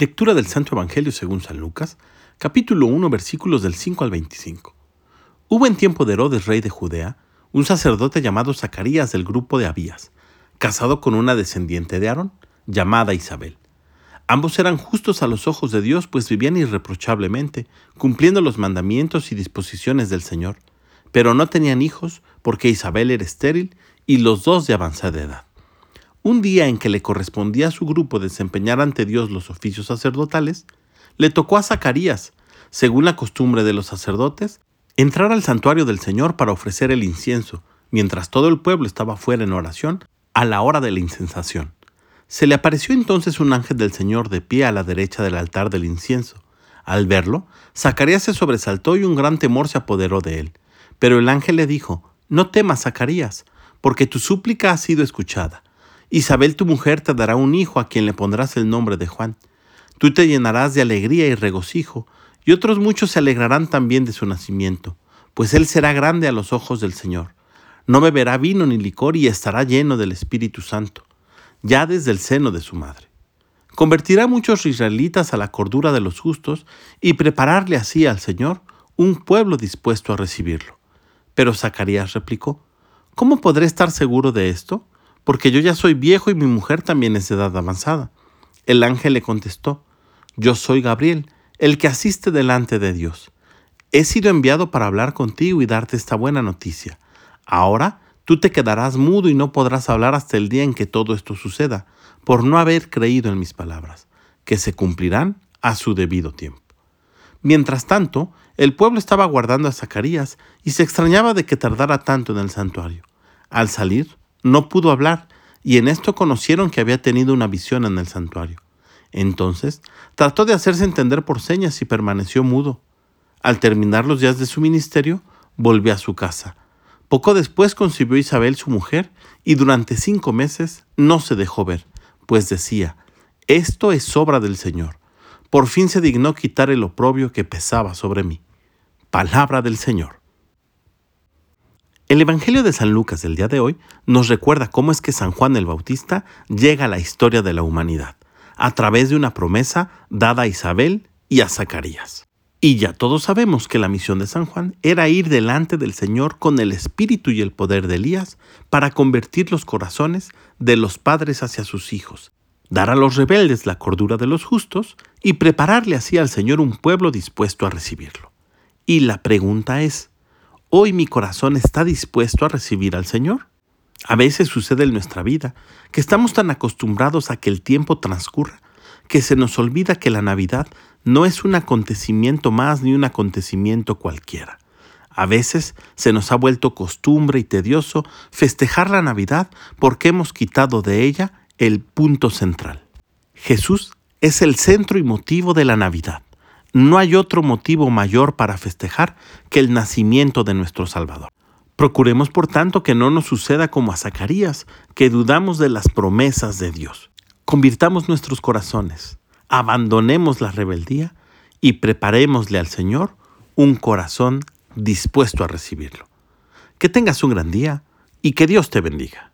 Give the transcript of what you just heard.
Lectura del Santo Evangelio según San Lucas, capítulo 1, versículos del 5 al 25. Hubo en tiempo de Herodes, rey de Judea, un sacerdote llamado Zacarías del grupo de Abías, casado con una descendiente de Aarón, llamada Isabel. Ambos eran justos a los ojos de Dios, pues vivían irreprochablemente, cumpliendo los mandamientos y disposiciones del Señor, pero no tenían hijos, porque Isabel era estéril y los dos de avanzada edad. Un día en que le correspondía a su grupo desempeñar ante Dios los oficios sacerdotales, le tocó a Zacarías, según la costumbre de los sacerdotes, entrar al santuario del Señor para ofrecer el incienso, mientras todo el pueblo estaba fuera en oración, a la hora de la incensación. Se le apareció entonces un ángel del Señor de pie a la derecha del altar del incienso. Al verlo, Zacarías se sobresaltó y un gran temor se apoderó de él. Pero el ángel le dijo, No temas, Zacarías, porque tu súplica ha sido escuchada Isabel tu mujer te dará un hijo a quien le pondrás el nombre de Juan. Tú te llenarás de alegría y regocijo, y otros muchos se alegrarán también de su nacimiento, pues él será grande a los ojos del Señor. No beberá vino ni licor y estará lleno del Espíritu Santo, ya desde el seno de su madre. Convertirá muchos israelitas a la cordura de los justos y prepararle así al Señor un pueblo dispuesto a recibirlo. Pero Zacarías replicó, ¿Cómo podré estar seguro de esto? Porque yo ya soy viejo y mi mujer también es de edad avanzada. El ángel le contestó, yo soy Gabriel, el que asiste delante de Dios. He sido enviado para hablar contigo y darte esta buena noticia. Ahora tú te quedarás mudo y no podrás hablar hasta el día en que todo esto suceda, por no haber creído en mis palabras, que se cumplirán a su debido tiempo. Mientras tanto, el pueblo estaba guardando a Zacarías y se extrañaba de que tardara tanto en el santuario. Al salir, no pudo hablar, y en esto conocieron que había tenido una visión en el santuario. Entonces trató de hacerse entender por señas y permaneció mudo. Al terminar los días de su ministerio, volvió a su casa. Poco después concibió Isabel su mujer, y durante cinco meses no se dejó ver, pues decía, esto es obra del Señor. Por fin se dignó quitar el oprobio que pesaba sobre mí. Palabra del Señor. El Evangelio de San Lucas del día de hoy nos recuerda cómo es que San Juan el Bautista llega a la historia de la humanidad, a través de una promesa dada a Isabel y a Zacarías. Y ya todos sabemos que la misión de San Juan era ir delante del Señor con el espíritu y el poder de Elías para convertir los corazones de los padres hacia sus hijos, dar a los rebeldes la cordura de los justos y prepararle así al Señor un pueblo dispuesto a recibirlo. Y la pregunta es, Hoy mi corazón está dispuesto a recibir al Señor. A veces sucede en nuestra vida que estamos tan acostumbrados a que el tiempo transcurra que se nos olvida que la Navidad no es un acontecimiento más ni un acontecimiento cualquiera. A veces se nos ha vuelto costumbre y tedioso festejar la Navidad porque hemos quitado de ella el punto central. Jesús es el centro y motivo de la Navidad. No hay otro motivo mayor para festejar que el nacimiento de nuestro Salvador. Procuremos, por tanto, que no nos suceda como a Zacarías, que dudamos de las promesas de Dios. Convirtamos nuestros corazones, abandonemos la rebeldía y preparémosle al Señor un corazón dispuesto a recibirlo. Que tengas un gran día y que Dios te bendiga.